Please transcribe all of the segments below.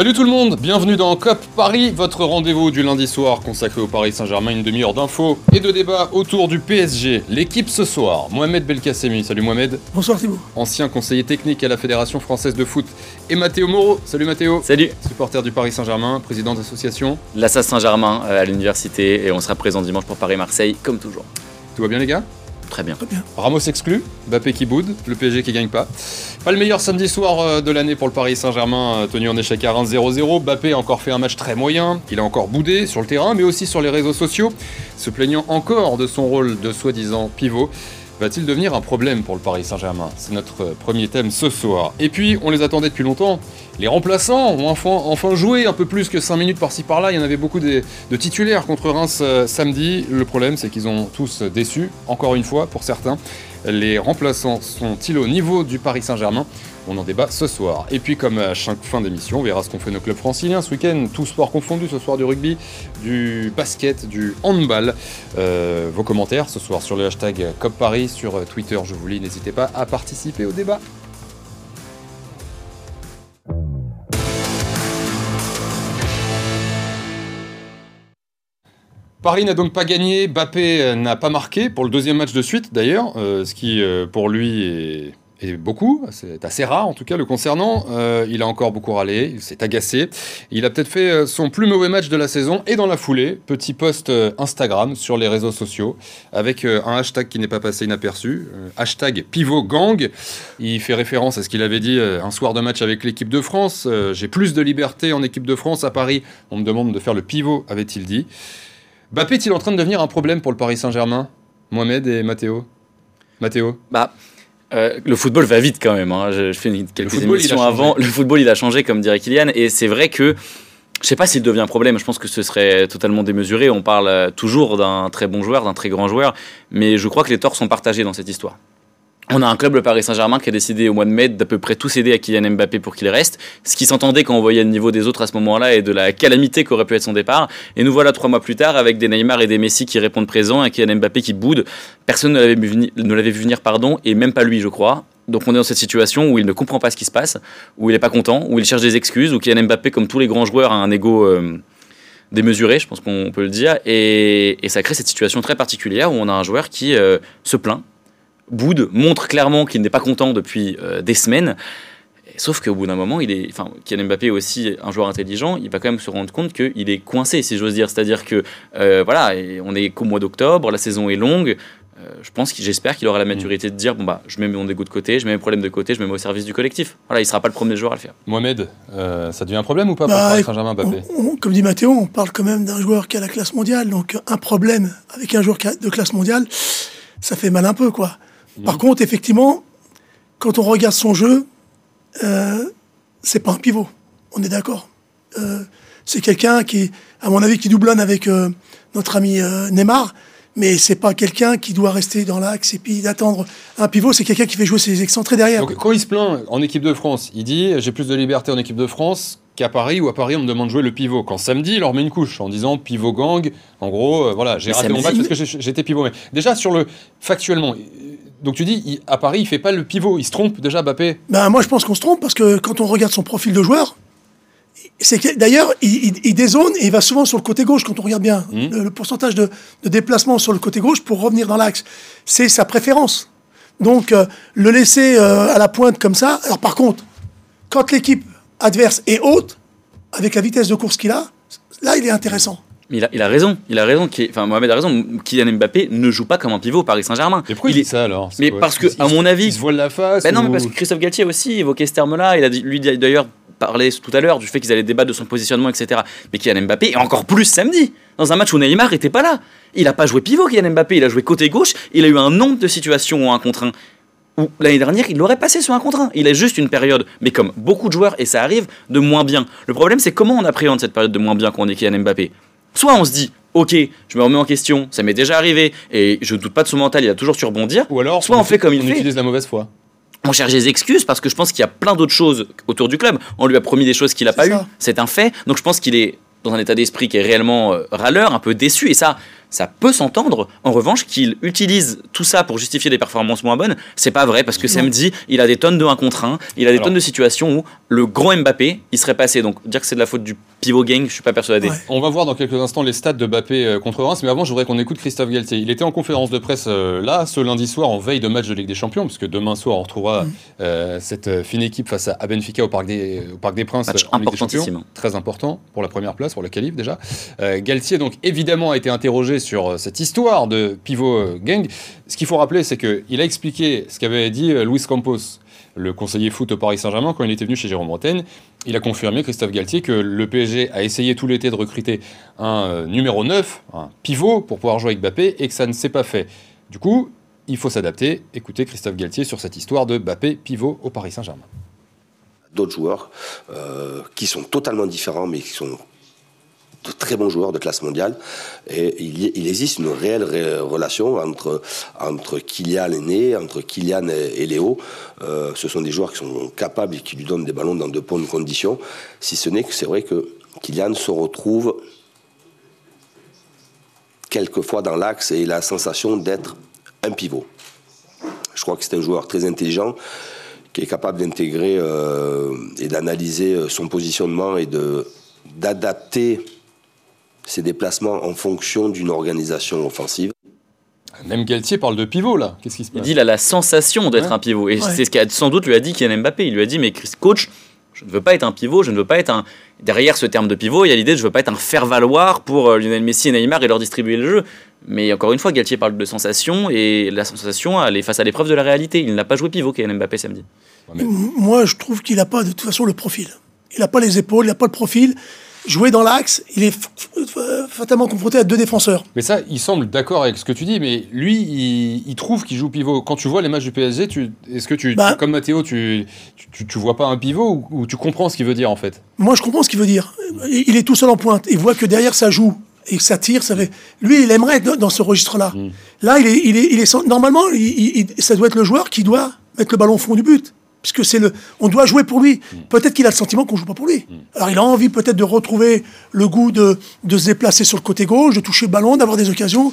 Salut tout le monde, bienvenue dans COP Paris, votre rendez-vous du lundi soir consacré au Paris Saint-Germain, une demi-heure d'infos et de débats autour du PSG. L'équipe ce soir, Mohamed Belkacemi, salut Mohamed. Bonsoir Thibaut. Ancien conseiller technique à la Fédération Française de Foot. Et Mathéo Moreau, salut Mathéo. Salut. Supporter du Paris Saint-Germain, président d'association. L'Assas Saint-Germain euh, à l'université et on sera présent dimanche pour Paris-Marseille comme toujours. Tout va bien les gars? Très bien. Ramos exclu, Bappé qui boude, le PSG qui gagne pas. Pas le meilleur samedi soir euh, de l'année pour le Paris Saint-Germain, euh, tenu en échec à 1-0-0. Bappé a encore fait un match très moyen, il a encore boudé sur le terrain, mais aussi sur les réseaux sociaux, se plaignant encore de son rôle de soi-disant pivot va-t-il devenir un problème pour le Paris Saint-Germain C'est notre premier thème ce soir. Et puis, on les attendait depuis longtemps. Les remplaçants ont enfin, joué un peu plus que 5 minutes par-ci par-là. Il y en avait beaucoup de, titulaires contre Reims euh, samedi. Le problème, c'est qu'ils ont tous déçu, encore une fois, pour certains. Les remplaçants sont-ils au niveau du Paris Saint-Germain on en débat ce soir. Et puis comme à chaque fin d'émission, on verra ce qu'ont fait nos clubs franciliens ce week-end, tout sport confondu, ce soir du rugby, du basket, du handball. Euh, vos commentaires ce soir sur le hashtag COP Paris, sur Twitter, je vous lis, n'hésitez pas à participer au débat. Paris n'a donc pas gagné, Bappé n'a pas marqué pour le deuxième match de suite d'ailleurs, euh, ce qui euh, pour lui est et beaucoup, c'est assez rare en tout cas le concernant. Euh, il a encore beaucoup râlé, il s'est agacé. Il a peut-être fait euh, son plus mauvais match de la saison et dans la foulée, petit post euh, Instagram sur les réseaux sociaux avec un hashtag qui n'est pas passé inaperçu, hashtag pivot gang. Il fait référence à ce qu'il avait dit un soir de match avec l'équipe de France. J'ai plus de liberté en équipe de France à Paris. On me demande de faire le pivot, avait-il dit. Bappé est-il en train de devenir un problème pour le Paris Saint-Germain? Mohamed et Mathéo Mathéo Bah euh, le football va vite quand même. Hein. Je, fais quelques émissions avant. Le football, il a changé, comme dirait Kylian. Et c'est vrai que je sais pas s'il devient un problème. Je pense que ce serait totalement démesuré. On parle euh, toujours d'un très bon joueur, d'un très grand joueur. Mais je crois que les torts sont partagés dans cette histoire. On a un club, le Paris Saint-Germain, qui a décidé au mois de mai d'à peu près tout céder à Kylian Mbappé pour qu'il reste. Ce qui s'entendait quand on voyait le niveau des autres à ce moment-là et de la calamité qu'aurait pu être son départ. Et nous voilà trois mois plus tard avec des Neymar et des Messi qui répondent présents et Kylian Mbappé qui boude. Personne ne l'avait vu, venir, pardon, et même pas lui, je crois. Donc on est dans cette situation où il ne comprend pas ce qui se passe, où il n'est pas content, où il cherche des excuses, où Kylian Mbappé, comme tous les grands joueurs, a un ego euh, démesuré, je pense qu'on peut le dire, et, ça crée cette situation très particulière où on a un joueur qui euh, se plaint, Boud montre clairement qu'il n'est pas content depuis euh, des semaines. Sauf qu'au bout d'un moment, il est, enfin, Kylian Mbappé est aussi un joueur intelligent. Il va quand même se rendre compte qu'il est coincé, si j'ose dire. C'est-à-dire que euh, voilà, on est qu'au mois d'octobre, la saison est longue. Euh, je pense j'espère qu'il aura la maturité de dire bon bah, je mets mon dégoût de côté, je mets mes problèmes de côté, je me mets au service du collectif. Voilà, il sera pas le premier joueur à le faire. Mohamed, ça devient un problème ou pas pour bah, Saint-Germain Mbappé Comme dit Mathéo, on parle quand même d'un joueur qui a la classe mondiale, donc un problème avec un joueur de classe mondiale, ça fait mal un peu quoi. Par contre, effectivement, quand on regarde son jeu, euh, c'est pas un pivot. On est d'accord. Euh, c'est quelqu'un qui, à mon avis, qui doublonne avec euh, notre ami Neymar, mais c'est pas quelqu'un qui doit rester dans l'axe et puis d'attendre un pivot. C'est quelqu'un qui fait jouer ses excentrés derrière. Donc, quand il se plaint en équipe de France, il dit j'ai plus de liberté en équipe de France qu'à Paris ou à Paris on me demande de jouer le pivot. Quand samedi, il leur met une couche en disant pivot gang. En gros, voilà, j'ai raté mon match parce que j'étais pivot. Mais déjà sur le factuellement, donc tu dis, à Paris, il fait pas le pivot, il se trompe déjà, Bappé ben, Moi, je pense qu'on se trompe parce que quand on regarde son profil de joueur, c'est d'ailleurs, il, dézone et il va souvent sur le côté gauche quand on regarde bien. Hmm. Le, pourcentage de, déplacement sur le côté gauche pour revenir dans l'axe, c'est sa préférence. Donc, euh, le laisser euh, à la pointe comme ça. Alors, par contre, quand l'équipe adverse est haute, avec la vitesse de course qu'il a, là, il est intéressant il a, il a, raison, il a raison. Enfin, Mohamed a raison. Kylian Mbappé ne joue pas comme un pivot au Paris Saint-Germain. Mais pourquoi il, dit ça alors? Mais parce que, à mon avis, il se voile la face. Ben non, mais parce que Christophe Galtier aussi évoquait ce terme-là. Il a dit, lui d'ailleurs parlé tout à l'heure du fait qu'ils allaient débattre de son positionnement, etc. Mais Kylian Mbappé, et encore plus samedi, dans un match où Neymar n'était pas là. Il n'a pas joué pivot, Kylian Mbappé. Il a joué côté gauche. Il a eu un nombre de situations où un contre un où l'année dernière, il l'aurait passé sur un contre un. Il a juste une période, mais comme beaucoup de joueurs, et ça arrive, de moins bien. Le problème, c'est comment on appréhende cette période de moins bien quand on est Kylian Mbappé? Soit on se dit, ok, je me remets en question, ça m'est déjà arrivé, et je ne doute pas de son mental, il a toujours su rebondir. Ou alors, soit on, fait comme il fait. utilise la mauvaise foi. On cherche des excuses parce que je pense qu'il y a plein d'autres choses autour du club. On lui a promis des choses qu'il n'a pas eues, c'est un fait. Donc je pense qu'il est dans un état d'esprit qui est réellement euh, râleur, un peu déçu, et ça, ça peut s'entendre. En revanche, qu'il utilise tout ça pour justifier des performances moins bonnes, c'est pas vrai parce que samedi, il a des tonnes de 1 contre 1, il a des tonnes de situations où le grand Mbappé, il serait passé. Donc dire que c'est de la faute du pivot gang, je suis pas persuadé. On va voir dans quelques instants les stats de Mbappé euh, contre Reims, mais avant, je voudrais qu'on écoute Christophe Galtier. Il était en conférence de presse euh, là, ce lundi soir, en veille de match de Ligue des Champions, puisque demain soir, on retrouvera euh, cette fine équipe face à Benfica au Parc des, au Parc des Princes. Match en Ligue des Champions. Très important pour la première place, pour le qualif déjà. Galtier, donc, évidemment, a été interrogé sur cette histoire de pivot gang. Ce qu'il faut rappeler, c'est qu'il a expliqué ce qu'avait dit Luis Campos le conseiller foot au Paris Saint-Germain, quand il était venu chez Jérôme Bretagne, il a confirmé, Christophe Galtier, que le PSG a essayé tout l'été de recruter un euh, numéro 9, un pivot, pour pouvoir jouer avec Bappé, et que ça ne s'est pas fait. Du coup, il faut s'adapter. Écoutez Christophe Galtier sur cette histoire de Bappé pivot au Paris Saint-Germain. D'autres joueurs euh, qui sont totalement différents, mais qui sont de très bons joueurs de classe mondiale. Et il, existe une réelle relation entre, entre Kylian et Né, entre Kylian et, Léo. Euh, ce sont des joueurs qui sont capables et qui lui donnent des ballons dans de bonnes conditions. Si ce n'est que c'est vrai que Kylian se retrouve quelquefois dans l'axe et il a la sensation d'être un pivot. Je crois que c'est un joueur très intelligent qui est capable d'intégrer euh, et d'analyser son positionnement et de d'adapter ses déplacements en fonction d'une organisation offensive. Même Galtier parle de pivot là. Qu'est-ce qui se passe Il dit il a la sensation d'être un pivot. Et c'est ce qu'a sans doute lui a dit Kylian Mbappé. Il lui a dit mais Chris, coach, je ne veux pas être un pivot, je ne veux pas être un. Derrière ce terme de pivot, il y a l'idée de je ne veux pas être un faire-valoir pour euh, Lionel Messi et Neymar et leur distribuer le jeu. Mais encore une fois, Galtier parle de sensation et la sensation, elle est face à l'épreuve de la réalité. Il n'a pas joué pivot Kylian Mbappé samedi. Moi, je trouve qu'il n'a pas de toute façon le profil. Il n'a pas les épaules, il n'a pas le profil jouer dans l'axe, il est fatalement confronté à deux défenseurs. Mais ça, il semble d'accord avec ce que tu dis, mais lui, il, trouve qu'il joue pivot. Quand tu vois les matchs du PSG, est-ce que tu, bah- comme Mathéo, tu, tu, vois pas un pivot ou, tu comprends ce qu'il veut dire en fait? Moi, je comprends ce qu'il veut dire. Il est tout seul en pointe. Il voit que derrière ça joue et ça tire. Ça fait... Lui, il aimerait être dans ce registre-là. Hmm. Là, il est, il est, il est, normalement, ça doit être le joueur qui doit mettre le ballon au fond du but puisque c'est le, on doit jouer pour lui. Mm. Peut-être qu'il a le sentiment qu'on joue pas pour lui. Mm. Alors il a envie peut-être de retrouver le goût de, de se déplacer sur le côté gauche, de toucher le ballon, d'avoir des occasions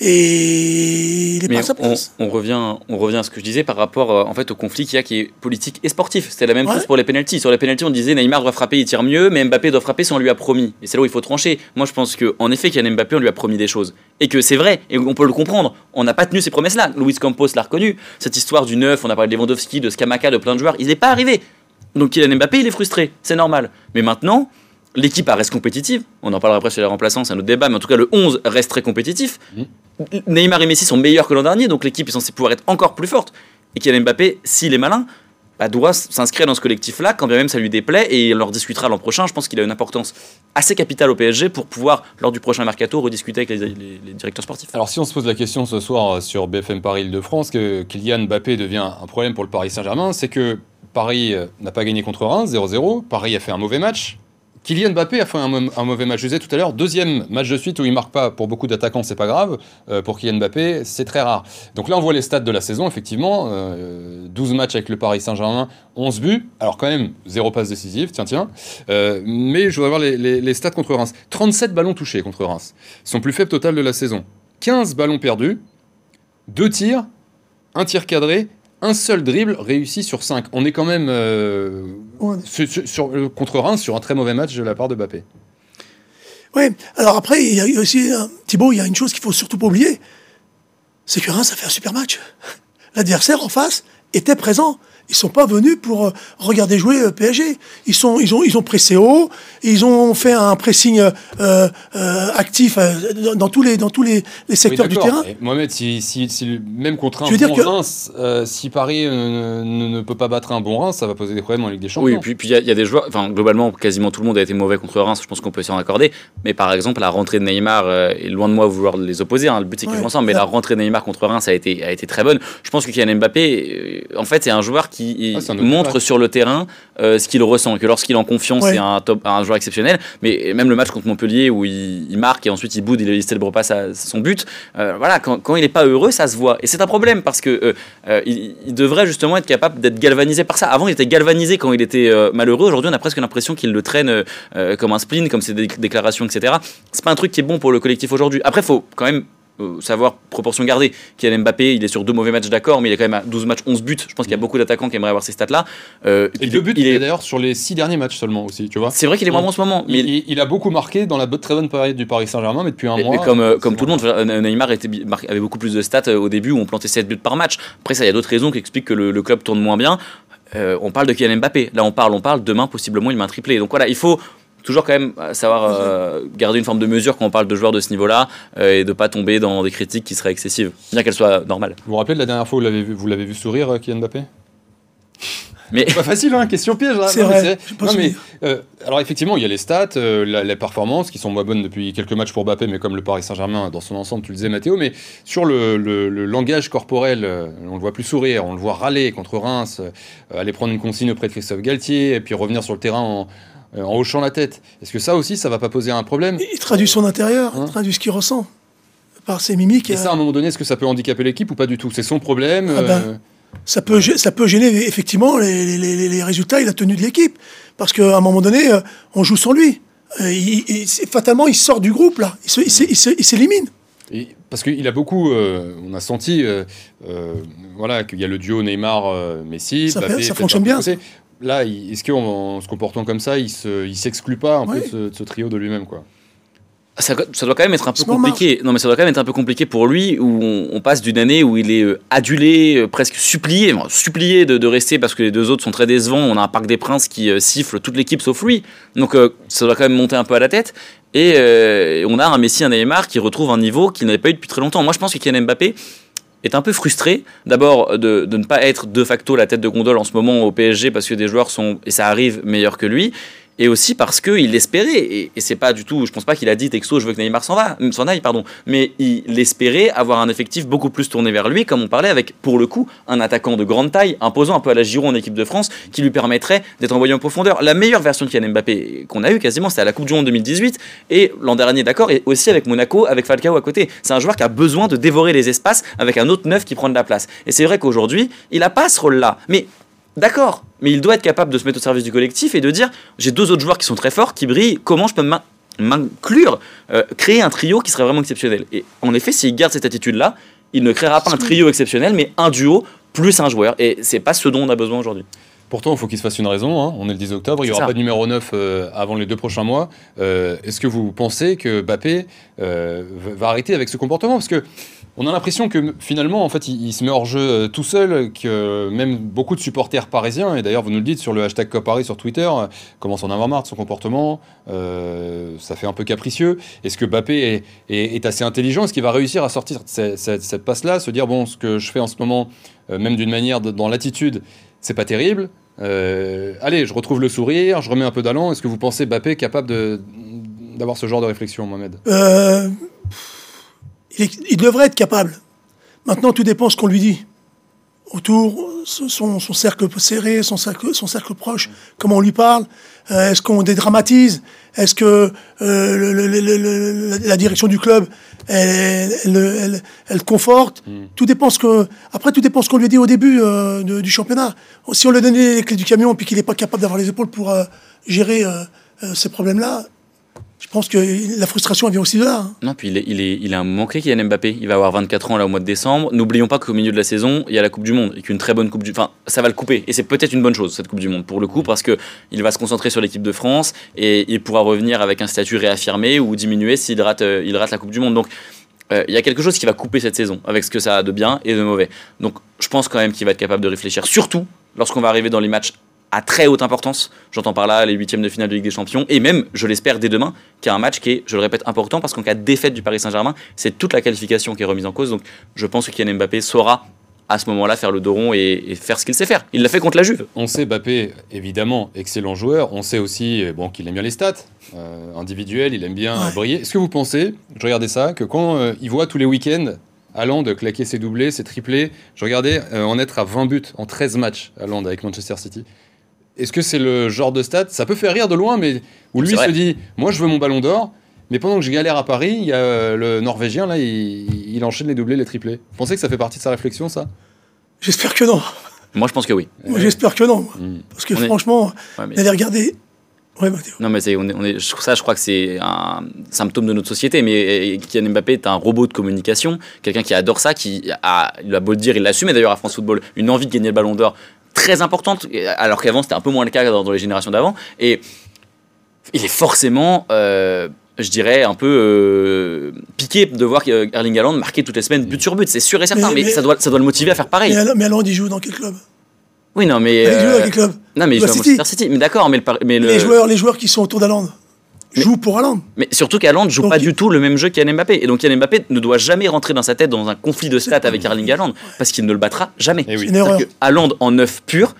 et il est pas à sa place. On, revient, on revient à ce que je disais par rapport euh, en fait au conflit qu'il y a qui est politique et sportif. C'était la même chose pour les pénalties. Sur les pénalties, on disait Neymar doit frapper, il tire mieux, mais Mbappé doit frapper si on lui a promis. Et c'est là où il faut trancher. Moi, je pense que en effet, qu'il y a Mbappé, on lui a promis des choses et que c'est vrai et on peut le comprendre. On n'a pas tenu ces promesses-là. Luis Campos l'a reconnu. Cette histoire du neuf, on a parlé de Lewandowski, de Skamaka, de plein de joueurs, il n'est pas arrivé. Donc Kylian Mbappé, il est frustré, c'est normal. Mais maintenant, l'équipe reste compétitive. On en parlera après sur les remplaçants, c'est un autre débat, mais en tout cas, le 11 reste très compétitif. Mmh. Neymar et Messi sont meilleurs que l'an dernier, donc l'équipe est censée pouvoir être encore plus forte. Et Kylian Mbappé, s'il est malin, bah, doit s'inscrire dans ce collectif-là, quand bien même ça lui déplaît, et il leur discutera l'an prochain. Je pense qu'il a une importance assez capitale au PSG pour pouvoir, lors du prochain mercato, rediscuter avec les, directeurs sportifs. Alors si on se pose la question ce soir euh, sur BFM Paris Île-de-France, que Kylian Mbappé devient un problème pour le Paris Saint-Germain, c'est que Paris euh, n'a pas gagné contre Reims, 0-0, Paris a fait un mauvais match, Kylian Mbappé a fait un, mauvais match. Disais tout à l'heure, deuxième match de suite où il marque pas. Pour beaucoup d'attaquants, c'est pas grave. Euh, pour Kylian Mbappé, c'est très rare. Donc là, on voit les stats de la saison, effectivement. 12 euh, matchs avec le Paris Saint-Germain, 11 buts. Alors quand même, zéro passe décisive, tiens, tiens. Euh, mais je voudrais voir les, stats contre Reims. 37 ballons touchés contre Reims. Son plus faible total de la saison. 15 ballons perdus, 2 tirs, un tir cadré un seul dribble réussi sur 5. On est quand même euh, sur, euh, contre Reims sur un très mauvais match de la part de Mbappé. Oui, alors après, il y a aussi, euh, Thibaut, il y a une chose qu'il faut surtout pas oublier, c'est que Reims a fait un super match. L'adversaire en face était présent. Ils sont pas venus pour euh, regarder jouer euh, PSG. Ils sont, ils ont, ils ont pressé haut. Ils ont fait un pressing euh, actif dans, tous les, dans tous les, secteurs du terrain. Mohamed, si, si, si, même contre un bon Reims, si Paris ne, peut pas battre un bon Reims, ça va poser des problèmes en Ligue des Champions. Oui, puis il y, y, a des joueurs. Enfin, globalement, quasiment tout le monde a été mauvais contre Reims. Je pense qu'on peut s'en accorder. Mais par exemple, la rentrée de Neymar est loin de moi vouloir les opposer. Hein. Le but c'est qu'ils jouent ensemble. Mais la rentrée de Neymar contre Reims a été, a été très bonne. Je pense que Kylian Mbappé, en fait, c'est un joueur qui ah, montre sur le terrain euh, ce qu'il ressent. Que lorsqu'il est en confiance, c'est un, top, un joueur exceptionnel. Mais même le match contre Montpellier où il, marque et ensuite il boude, il ne célèbre pas son but. Euh, voilà, quand, quand il n'est pas heureux, ça se voit. Et c'est un problème parce que euh, il, devrait justement être capable d'être galvanisé par ça. Avant, il était galvanisé quand il était malheureux. Aujourd'hui, on a presque l'impression qu'il le traîne comme un spleen, comme ses déclarations, etc. C'est pas un truc qui est bon pour le collectif aujourd'hui. Après, faut quand même euh, savoir proportion gardée. Kylian Mbappé, il est sur deux mauvais matchs, d'accord, mais il est quand même à 12 matchs, 11 buts. Je pense qu'il y a mm. beaucoup d'attaquants qui aimeraient avoir ces stats-là. Euh, et deux buts, il est d'ailleurs sur les six derniers matchs seulement aussi, tu vois. C'est vrai qu'il est vraiment en ce moment. Mais il, a beaucoup marqué dans la très bonne période du Paris Saint-Germain, mais depuis un mois. Et comme, euh, comme tout le monde, Neymar était, avait beaucoup plus de stats au début où on plantait 7 buts par match. Après, ça, il y a d'autres raisons qui expliquent que le, club tourne moins bien. on parle de Kylian Mbappé. Là, on parle, on parle. Demain, possiblement, il met un triplé. Donc voilà, il faut toujours quand même euh, savoir euh, garder une forme de mesure quand on parle de joueurs de ce niveau-là euh, et de pas tomber dans des critiques qui seraient excessives, bien qu'elles soient normales. Vous vous rappelez de la dernière fois où vous l'avez vu, sourire, Kylian Mbappé? Mais pas facile, hein, question piège. Hein. C'est vrai. Mais, alors effectivement, il y a les stats, les performances qui sont moins bonnes depuis quelques matchs pour Mbappé, mais comme le Paris Saint-Germain dans son ensemble, tu le disais Mathéo. Mais sur le, le langage corporel, on le voit plus sourire, on le voit râler contre Reims, aller prendre une consigne auprès de Christophe Galtier, et puis revenir sur le terrain en, euh, en hochant la tête. Est-ce que ça aussi, ça va pas poser un problème Il traduit son intérieur, il hein traduit ce qu'il ressent par ses mimiques. Et ça, à un moment donné, est-ce que ça peut handicaper l'équipe ou pas du tout? C'est son problème ah ben, euh ça, peut, ça peut gêner effectivement les, résultats et la tenue de l'équipe. Parce qu'à un moment donné, euh, on joue sans lui. Il, fatalement, il sort du groupe, là. Il s'élimine. Parce qu'il a beaucoup, on a senti, voilà, qu'il y a le duo Neymar-Messi. Ça, ça fonctionne bien là, est-ce qu'en se comportant comme ça, il ne s'exclut pas un peu de ce, trio de lui-même quoi? Ça, doit quand même être un peu compliqué. Non, mais ça doit quand même être un peu compliqué pour lui, où on, passe d'une année où il est euh, adulé, euh, presque supplié, supplié de, rester parce que les deux autres sont très décevants. On a un Parc des Princes qui euh, siffle toute l'équipe sauf lui. Donc ça doit quand même monter un peu à la tête. Et on a un Messi, un Neymar qui retrouve un niveau qu'il n'avait pas eu depuis très longtemps. Moi, je pense que Kylian Mbappé, est un peu frustré. D'abord de, de, ne pas être de facto la tête de gondole en ce moment au PSG parce que des joueurs sont, et ça arrive, meilleurs que lui, et aussi parce qu'il espérait, et, et c'est pas du tout, je pense pas qu'il a dit texto, je veux que Neymar s'en va, s'en aille, pardon, mais il espérait avoir un effectif beaucoup plus tourné vers lui, comme on parlait avec, pour le coup, un attaquant de grande taille, imposant un peu à la Giron en équipe de France, qui lui permettrait d'être envoyé en profondeur. La meilleure version de Kylian Mbappé qu'on a eu quasiment, c'était à la Coupe du Monde 2018, et l'an dernier, d'accord, et aussi avec Monaco, avec Falcao à côté. C'est un joueur qui a besoin de dévorer les espaces avec un autre neuf qui prend de la place. Et c'est vrai qu'aujourd'hui, il a pas ce rôle-là. Mais D'accord, mais il doit être capable de se mettre au service du collectif et de dire j'ai deux autres joueurs qui sont très forts, qui brillent, comment je peux m'inclure, euh, créer un trio qui serait vraiment exceptionnel? Et en effet, s'il garde cette attitude-là, il ne créera pas un trio exceptionnel, mais un duo plus un joueur. Et c'est pas ce dont on a besoin aujourd'hui. Pourtant, il faut qu'il se fasse une raison. Hein. On est le 10 octobre, il n'y aura pas de numéro 9 euh, avant les deux prochains mois. Euh, est-ce que vous pensez que Bappé va arrêter avec ce comportement? Parce que on a l'impression que finalement, en fait, il, se met hors jeu euh, tout seul, que même beaucoup de supporters parisiens, et d'ailleurs vous nous le dites sur le hashtag Paris sur Twitter, euh, commencent à en avoir marre de son comportement, euh, ça fait un peu capricieux. Est-ce que Bappé est, assez intelligent? Est-ce qu'il va réussir à sortir cette, cette, passe-là, se dire, bon, ce que je fais en ce moment, même d'une manière dans l'attitude, c'est pas terrible allez, je retrouve le sourire, je remets un peu d'allant. Est-ce que vous pensez Bappé capable d'avoir ce genre de réflexion, Mohamed? Il, devrait être capable. Maintenant, tout dépend ce qu'on lui dit. Autour, son, cercle serré, son cercle, son cercle proche, comment on lui parle. Euh, est-ce qu'on dédramatise? Est-ce que euh, la direction du club, elle, elle, conforte hmm. Tout dépend ce que. Après, tout dépend ce qu'on lui dit au début euh, du championnat. Si on lui donnait les clés du camion et qu'il n'est pas capable d'avoir les épaules pour gérer ces problèmes-là, je pense que la frustration vient aussi de là. Hein. Non, puis il est, il, est, il a un moment clé Kylian Mbappé. Il va avoir 24 ans là au mois de décembre. N'oublions pas qu'au milieu de la saison, il y a la Coupe du Monde et qu'une très bonne Coupe du Enfin, ça va le couper. Et c'est peut-être une bonne chose, cette Coupe du Monde, pour le coup, parce qu'il va se concentrer sur l'équipe de France et il pourra revenir avec un statut réaffirmé ou diminuer s'il rate, euh, il rate la Coupe du Monde. Donc, euh, il y a quelque chose qui va couper cette saison avec ce que ça a de bien et de mauvais. Donc, je pense quand même qu'il va être capable de réfléchir, surtout lorsqu'on va arriver dans les matchs à très haute importance. J'entends par là les huitièmes de finale de Ligue des Champions et même, je l'espère dès demain, qu'il y a un match qui est, je le répète, important parce qu'en cas de défaite du Paris Saint-Germain, c'est toute la qualification qui est remise en cause. Donc, je pense que Kylian Mbappé saura à ce moment-là faire le dos rond et, faire ce qu'il sait faire. Il l'a fait contre la Juve. On sait Mbappé, évidemment, excellent joueur. On sait aussi bon, qu'il aime bien les stats euh, individuels, il aime bien briller. Est-ce que vous pensez, je regardais ça, que quand euh, il voit tous les week-ends Haaland claquer ses doublés, ses triplés. Je regardais en être à 20 buts en 13 matchs Haaland avec Manchester City. Est-ce que c'est le genre de stat Ça peut faire rire de loin, mais où lui se dit Moi, je veux mon ballon d'or. Mais pendant que je galère à Paris, il y a le Norvégien, là, il, enchaîne les doublés, les triplés. Vous pensez que ça fait partie de sa réflexion, ça? J'espère que non. Moi, je pense que oui. Moi, j'espère que non. Parce que franchement, ouais, mais... regardé. Ouais, Non, mais on est, on est, ça, je crois que c'est un symptôme de notre société. Mais Kylian Mbappé est un robot de communication, quelqu'un qui adore ça, qui a, il a beau le dire, il l'assume, et d'ailleurs à France Football, une envie de gagner le ballon d'or très importante, alors qu'avant c'était un peu moins le cas dans, les générations d'avant. Et il est forcément, euh, je dirais, un peu euh, piqué de voir Erling Haaland marquer toutes les semaines but sur but. C'est sûr et certain, mais, ça, doit, ça doit le motiver à faire pareil. Mais Haaland, il joue dans quel club? Oui, non, mais. Il joue dans quel club? Non, mais il joue à Manchester City. Mais d'accord, mais, le, mais les, joueurs, les joueurs qui sont autour d'Haaland joue pour Haaland. Mais surtout qu'Haaland joue pas du tout le même jeu qu'Yann Mbappé. Et donc Yann Mbappé ne doit jamais rentrer dans sa tête dans un conflit de stats avec Erling Haaland parce qu'il ne le battra jamais. Eh oui. Que Haaland en neuf pur,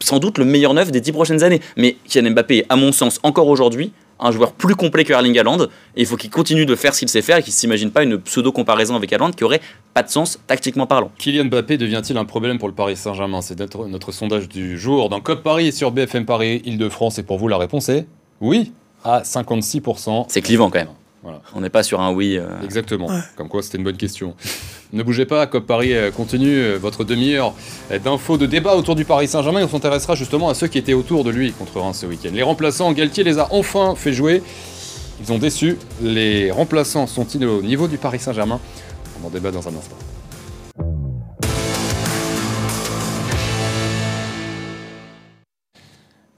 sans doute le meilleur neuf des dix prochaines années. Mais Kylian Mbappé est, à mon sens, encore aujourd'hui, un joueur plus complet que Erling Haaland. Et il faut qu'il continue de faire ce qu'il sait faire et qu'il ne s'imagine pas une pseudo-comparaison avec Haaland qui aurait pas de sens tactiquement parlant. Kylian Mbappé devient-il un problème pour le Paris Saint-Germain? C'est notre, notre sondage du jour dans Cop Paris sur BFM Paris, Île-de-France. Et pour vous, la réponse est oui à 56%. C'est clivant quand même. On n'est pas sur un oui. Euh. Exactement. Comme quoi, c'était une bonne question. ne bougez pas, COP Paris euh, continue euh, votre demi-heure d'infos, de débats autour du Paris Saint-Germain. On s'intéressera justement à ceux qui étaient autour de lui contre Reims ce week-end. Les remplaçants, Galtier les a enfin fait jouer. Ils ont déçu. Les remplaçants sont-ils au niveau du Paris Saint-Germain? On en débat dans un instant.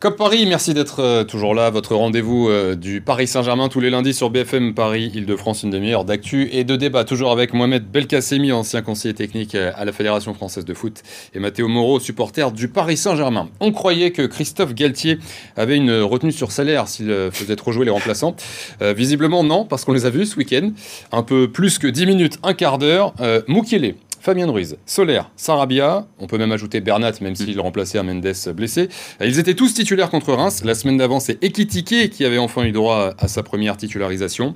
Cop Paris, merci d'être euh, toujours là. Votre rendez-vous euh, du Paris Saint-Germain tous les lundis sur BFM Paris, Île-de-France, une demi-heure d'actu et de débat. Toujours avec Mohamed Belkacemi, ancien conseiller technique euh, à la Fédération française de foot, et Mathéo Moreau, supporter du Paris Saint-Germain. On croyait que Christophe Galtier avait une retenue sur salaire s'il faisait trop jouer les remplaçants. visiblement, non, parce qu'on les a vus ce week-end. Un peu plus que 10 minutes, un quart d'heure. Moukielé, Fabien Ruiz, Solaire, Sarabia, on peut même ajouter Bernat, même s'il remplaçait Mendes blessé. Ils étaient tous titulaires contre Reims. La semaine d'avant, c'est Ekitike qui avait enfin eu droit à sa première titularisation.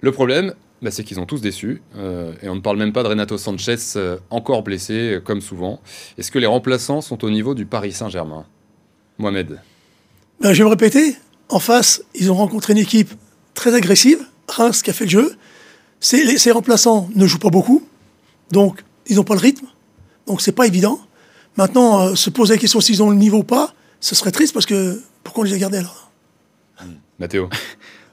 Le problème, bah, c'est qu'ils ont tous déçu. Euh, et on ne parle même pas de Renato Sanchez, euh, encore blessé, comme souvent. Est-ce que les remplaçants sont au niveau du Paris Saint-Germain? Mohamed ben, Je vais me répéter. En face, ils ont rencontré une équipe très agressive, Reims qui a fait le jeu. Ces, remplaçants ne jouent pas beaucoup. Donc, ils n'ont pas le rythme. Donc, c'est pas évident. Maintenant, euh, se poser la question s'ils ont le niveau ou pas, ce serait triste parce que pourquoi on les a gardés alors hmm. Mathéo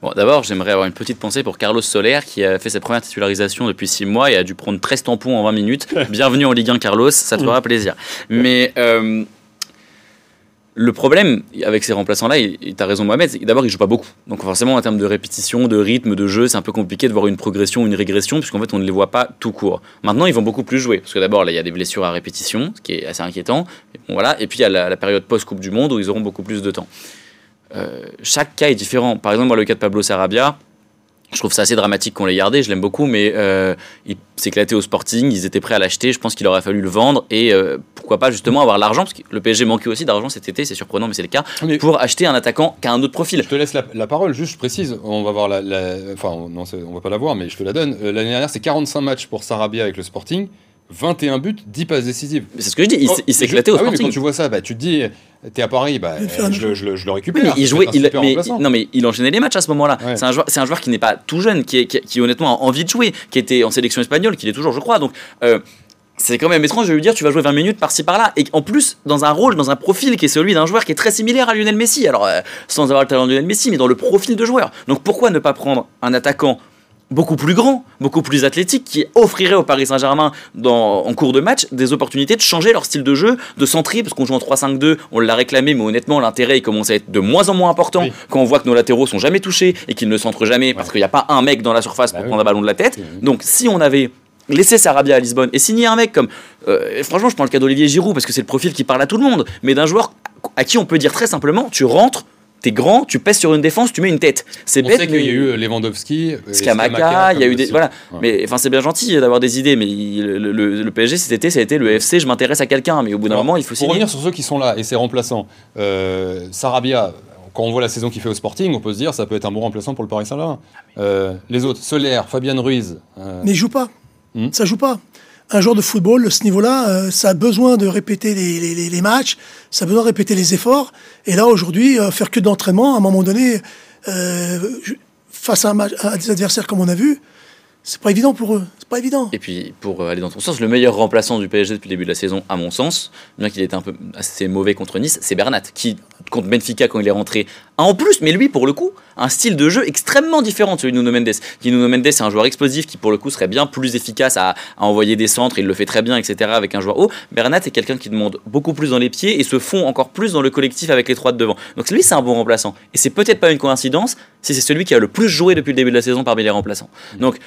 Bon, d'abord, j'aimerais avoir une petite pensée pour Carlos Soler qui a fait sa première titularisation depuis 6 mois et a dû prendre 13 tampons en 20 minutes. Bienvenue en Ligue 1, Carlos, ça te fera plaisir. Mais euh, le problème avec ces remplaçants-là, et tu as raison Mohamed, c'est d'abord ils jouent pas beaucoup. Donc forcément en termes de répétition, de rythme, de jeu, c'est un peu compliqué de voir une progression, une régression, puisqu'en fait on ne les voit pas tout court. Maintenant ils vont beaucoup plus jouer, parce que d'abord il y a des blessures à répétition, ce qui est assez inquiétant. Bon, voilà. Et puis il y a la, période post-Coupe du Monde où ils auront beaucoup plus de temps. Euh, chaque cas est différent. Par exemple, le cas de Pablo Sarabia, je trouve ça assez dramatique qu'on l'ait gardé, je l'aime beaucoup, mais euh, il s'est éclaté au Sporting, ils étaient prêts à l'acheter, je pense qu'il aurait fallu le vendre et euh, pourquoi pas justement avoir l'argent, parce que le PSG manquait aussi d'argent cet été, c'est surprenant mais c'est le cas, pour acheter un attaquant qui a un autre profil. Je te laisse la, parole, juste je précise, on va voir la, enfin non, on va pas la voir, mais je te la donne. Euh, l'année dernière c'est 45 matchs pour Sarabia avec le Sporting, 21 buts, 10 passes décisives. C'est ce que je dis, il, s'est éclaté au ah Oui, mais quand tu vois ça, bah, tu te dis, t'es à Paris, bah, je, je, je, le récupère. mais il jouait, il, mais, non, mais il enchaînait les matchs à ce moment-là. C'est un, joueur, un joueur qui n'est pas tout jeune, qui, qui, honnêtement a envie de jouer, qui était en sélection espagnole, qui est toujours, je crois. Donc. Euh, c'est quand même étrange de lui dire tu vas jouer 20 minutes par-ci par-là et en plus dans un rôle dans un profil qui est celui d'un joueur qui est très similaire à Lionel Messi alors euh, sans avoir le talent de Lionel Messi mais dans le profil de joueur donc pourquoi ne pas prendre un attaquant beaucoup plus grand, beaucoup plus athlétique, qui offrirait au Paris Saint-Germain en cours de match des opportunités de changer leur style de jeu, de centrer, parce qu'on joue en 3-5-2, on l'a réclamé, mais honnêtement l'intérêt commence à être de moins en moins important quand on voit que nos latéraux sont jamais touchés et qu'ils ne centrent jamais parce qu'il n'y a pas un mec dans la surface bah pour prendre un ballon de la tête. Donc si on avait laissé Sarabia à Lisbonne et signé un mec comme euh, franchement je prends le cas d'Olivier Giroud parce que c'est le profil qui parle à tout le monde mais d'un joueur à qui on peut dire très simplement tu rentres t'es grand, tu pèses sur une défense, tu mets une tête. C'est bête. On sait qu'il y a eu Lewandowski, euh, Skamaka, il y a eu des voilà. Mais enfin c'est bien gentil d'avoir des idées, mais le, PSG cet été ça a été le FC, je m'intéresse à quelqu'un, mais au bout d'un moment il faut. Pour revenir sur ceux qui sont là et ses remplaçants, euh, Sarabia. Quand on voit la saison qu'il fait au Sporting, on peut se dire ça peut être un bon remplaçant pour le Paris Saint-Germain. Euh, les autres, Solaire, Fabien Ruiz. Mais il joue pas. Hmm. Ça joue pas. Un joueur de football, ce niveau-là, euh, ça a besoin de répéter les, matchs, ça a besoin de répéter les efforts. Et là, aujourd'hui, euh, faire que d'entraînement, à un moment donné, face à, un à des adversaires comme on a vu, c'est pas évident pour eux, c'est pas évident. Et puis, pour aller dans ton sens, le meilleur remplaçant du PSG depuis le début de la saison, à mon sens, bien qu'il était un peu assez mauvais contre Nice, c'est Bernat, qui, contre Benfica, quand il est rentré, en plus, mais lui, pour le coup, un style de jeu extrêmement différent de celui de Nuno Mendes. Nuno Mendes, c'est un joueur explosif qui, pour le coup, serait bien plus efficace à, envoyer des centres, il le fait très bien, etc., avec un joueur haut. Bernat, c'est quelqu'un qui demande beaucoup plus dans les pieds et se fond encore plus dans le collectif avec les trois de devant. Donc, lui, c'est un bon remplaçant. Et c'est peut-être pas une coïncidence si c'est celui qui a le plus joué depuis le début de la saison parmi les remplaçants. Donc,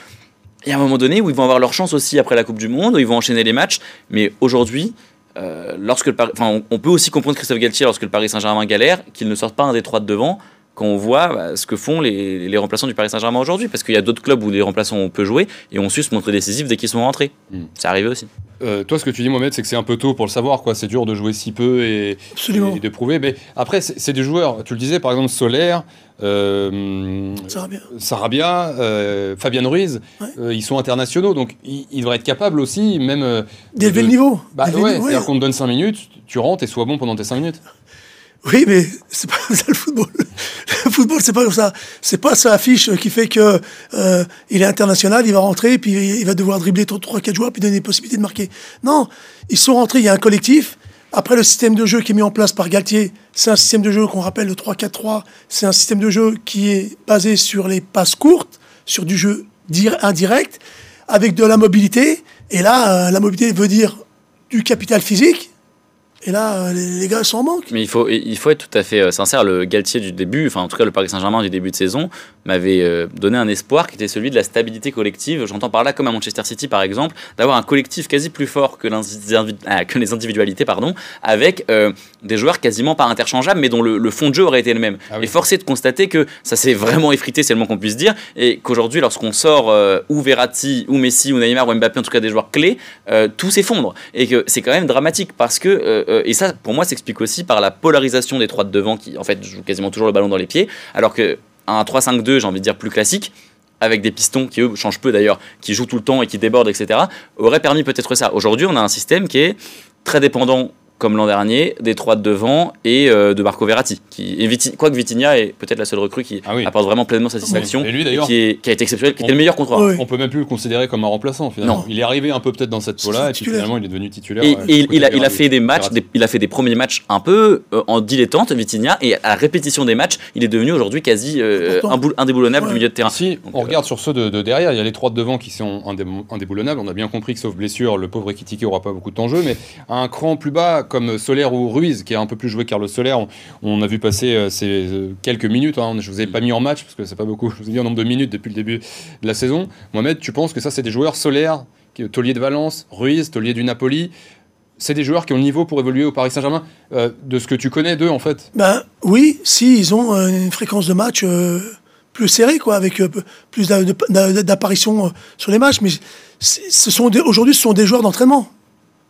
il y a un moment donné où ils vont avoir leur chance aussi après la Coupe du Monde, où ils vont enchaîner les matchs. Mais aujourd'hui, lorsque le enfin, on, peut aussi comprendre Christophe Galtier lorsque le Paris Saint-Germain galère, qu'il ne sorte pas un des trois de devant quand on voit bah, ce que font les, les remplaçants du Paris Saint-Germain aujourd'hui. Parce qu'il y a d'autres clubs où les remplaçants on peut jouer et ont su se montrer décisifs dès qu'ils sont rentrés. Hmm. C'est arrivé aussi. Euh, toi, ce que tu dis, Mohamed, c'est que c'est un peu tôt pour le savoir. quoi. C'est dur de jouer si peu et, et de prouver. Mais après, c'est des joueurs, tu le disais, par exemple, Solaire, euh, Sarabia, Sarabia euh, Fabien Ruiz, euh, ils sont internationaux, donc ils, devraient être capables aussi, même. D'élever le niveau. Bah, ouais, c'est-à-dire qu'on te donne 5 minutes, tu rentres et sois bon pendant tes 5 minutes. Oui, mais c'est pas ça le football. Le football, c'est pas comme ça. C'est pas sa affiche qui fait que euh, il est international, il va rentrer, puis il va devoir dribbler 3-4 joueurs, puis donner des possibilités de marquer. Non, ils sont rentrés, il y a un collectif. Après, le système de jeu qui est mis en place par Galtier, c'est un système de jeu qu'on rappelle le 3-4-3. C'est un système de jeu qui est basé sur les passes courtes, sur du jeu indirect, avec de la mobilité. Et là, euh, la mobilité veut dire du capital physique, et là, euh, les, gars sont en manque. Mais il faut, il faut être tout à fait euh, sincère. Le Galtier du début, enfin en tout cas le Paris Saint-Germain du début de saison, m'avait euh, donné un espoir qui était celui de la stabilité collective. J'entends par là, comme à Manchester City par exemple, d'avoir un collectif quasi plus fort que, ah, que les individualités, pardon, avec des joueurs quasiment pas interchangeables, mais dont le, fond de jeu aurait été le même. Ah et forcé de constater que ça s'est vraiment effrité, c'est le moins qu'on puisse dire, et qu'aujourd'hui, lorsqu'on sort ou Verratti, ou Messi, ou Neymar, ou Mbappé, en tout cas des joueurs clés, tout s'effondre. Et que c'est quand même dramatique parce que euh, et ça, pour moi, s'explique aussi par la polarisation des trois de devant qui, en fait, jouent quasiment toujours le ballon dans les pieds, alors que un 3-5-2, j'ai envie de dire plus classique, avec des pistons qui eux changent peu d'ailleurs, qui jouent tout le temps et qui débordent, etc., aurait permis peut-être ça. Aujourd'hui, on a un système qui est très dépendant comme l'an dernier, des trois de devant et euh, de Marco Verratti. Qui, et quoique Vitinha est peut-être la seule recrue qui ah apporte vraiment pleinement satisfaction. Et lui d'ailleurs, qui, qui, a été exceptionnel, qui était le meilleur contre On On peut même plus le considérer comme un remplaçant finalement. Il est arrivé un peu peut-être dans cette peau-là et puis finalement il est devenu titulaire. Et, il, a, il, a, fait des matchs, il a fait des premiers matchs un peu euh, en dilettante, Vitinha, et à la répétition des matchs, il est devenu aujourd'hui quasi euh, indéboulonnable du milieu de terrain. Si on regarde sur ceux de, derrière, il y a les trois de devant qui sont indéboulonnables. On a bien compris que sauf blessure, le pauvre Ekitike aura pas beaucoup de temps jeu, mais un cran plus bas comme Solaire ou Ruiz, qui a un peu plus joué Carlos Soler, on, a vu passer euh, ces euh, quelques minutes. Hein. je vous ai pas mis en match parce que c'est pas beaucoup. Je vous ai dit en nombre de minutes depuis le début de la saison. Mohamed, tu penses que ça, c'est des joueurs solaires, Taulier de Valence, Ruiz, Taulier du Napoli c'est des joueurs qui ont le niveau pour évoluer au Paris Saint-Germain, euh, de ce que tu connais d'eux en fait? Ben oui, si, ils ont une fréquence de match plus serrée, quoi, avec plus d'apparitions sur les matchs, mais aujourd'hui ce sont des joueurs d'entraînement.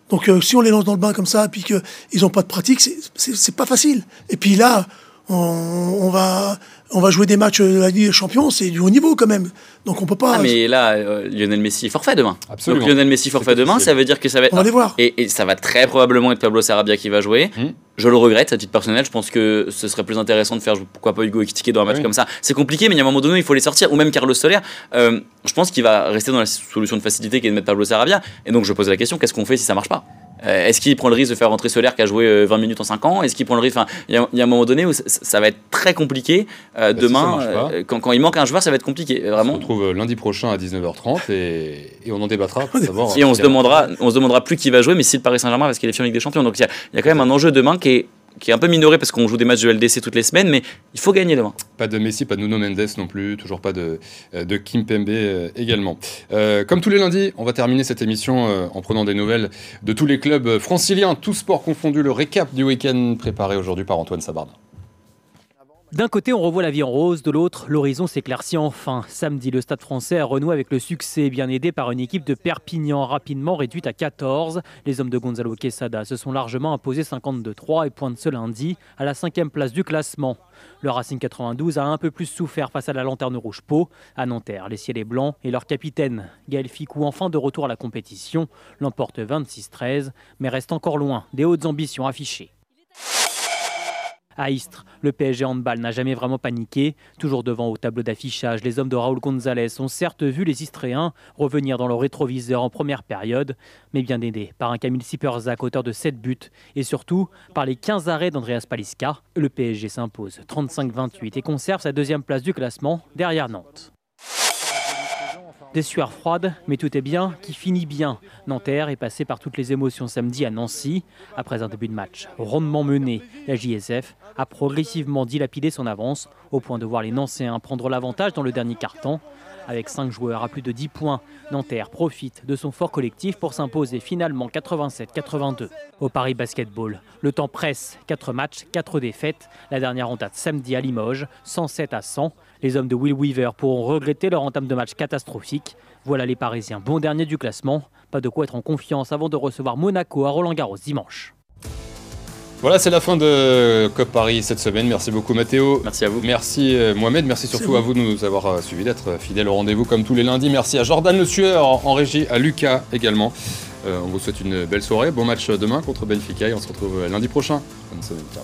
Donc euh, si on les lance dans le bain comme ça, puis qu'ils n'ont pas de pratique, c'est pas facile. Et puis là, on, va, on va jouer des matchs de la Ligue des Champions, c'est du haut niveau quand même. Donc on peut pas. Ah, mais là, euh, Lionel Messi est forfait demain. Absolument. Donc Lionel Messi forfait demain, ça veut dire que ça va être. On va les voir. Et, ça va très probablement être Pablo Sarabia qui va jouer. Hum. Je le regrette à titre personnel. Je pense que ce serait plus intéressant de faire pourquoi pas Hugo Ekitike dans un match comme ça. C'est compliqué, mais il y a un moment donné, il faut les sortir. Ou même Carlos Soler. Euh, je pense qu'il va rester dans la solution de facilité qui est de mettre Pablo Sarabia. Et donc je pose la question qu'est-ce qu'on fait si ça marche pas? Euh, est-ce qu'il prend le risque de faire rentrer Solaire qui a joué 20 euh, minutes en 5 ans? Est-ce qu'il prend le risque? Il y, a un moment donné où ça va être très compliqué. Euh, bah, demain, quand, il manque un joueur, ça va être compliqué. Vraiment. On se retrouve lundi prochain à 19h30 et, on en débattra. et on se, demandera, on se demandera plus qui va jouer, mais si le Paris Saint-Germain parce qu'il est fier avec des Champions. Donc il y, a quand même un enjeu demain qui est qui est un peu minoré parce qu'on joue des matchs de LDC toutes les semaines, mais il faut gagner demain. Pas de Messi, pas de Nuno Mendes non plus, toujours pas de, euh, de Kim Pembe euh, également. Euh, comme tous les lundis, on va terminer cette émission en prenant des nouvelles de tous les clubs franciliens, tous sports confondus, le récap du week-end préparé aujourd'hui par Antoine Sabard. D'un côté, on revoit la vie en rose, de l'autre, l'horizon s'éclaircit enfin. Samedi, le Stade français a renoué avec le succès, bien aidé par une équipe de Perpignan rapidement réduite à 14. Les hommes de Gonzalo Quesada se sont largement imposés 52-3 et pointent ce lundi à la cinquième place du classement. Le Racing 92 a un peu plus souffert face à la lanterne rouge Pau. À Nanterre, les ciels blancs et leur capitaine, Gaël Ficou, enfin de retour à la compétition, l'emporte 26-13, mais reste encore loin des hautes ambitions affichées. À Istres, le PSG handball n'a jamais vraiment paniqué. Toujours devant au tableau d'affichage, les hommes de Raoul Gonzalez ont certes vu les Istréens revenir dans leur rétroviseur en première période, mais bien aidés par un Camille Siperzak auteur de 7 buts et surtout par les 15 arrêts d'Andreas Paliska. Le PSG s'impose 35-28 et conserve sa deuxième place du classement derrière Nantes. Des sueurs froides, mais tout est bien qui finit bien. Nanterre est passé par toutes les émotions samedi à Nancy. Après un début de match rondement mené, la JSF a progressivement dilapidé son avance au point de voir les Nancéens prendre l'avantage dans le dernier quart-temps. Avec 5 joueurs à plus de 10 points, Nanterre profite de son fort collectif pour s'imposer finalement 87-82. Au Paris Basketball, le temps presse, 4 matchs, 4 défaites. La dernière en date samedi à Limoges, 107 à 100. Les hommes de Will Weaver pourront regretter leur entame de match catastrophique. Voilà les Parisiens, bon dernier du classement. Pas de quoi être en confiance avant de recevoir Monaco à Roland-Garros dimanche. Voilà, c'est la fin de COP Paris cette semaine. Merci beaucoup Mathéo. Merci à vous. Merci euh, Mohamed. Merci surtout à vous de nous avoir euh, suivis, d'être euh, fidèles au rendez-vous comme tous les lundis. Merci à Jordan Le Sueur en régie, à Lucas également. On vous souhaite une belle soirée. Bon match demain contre Benfica et on se retrouve lundi prochain. Bonne semaine. Ciao.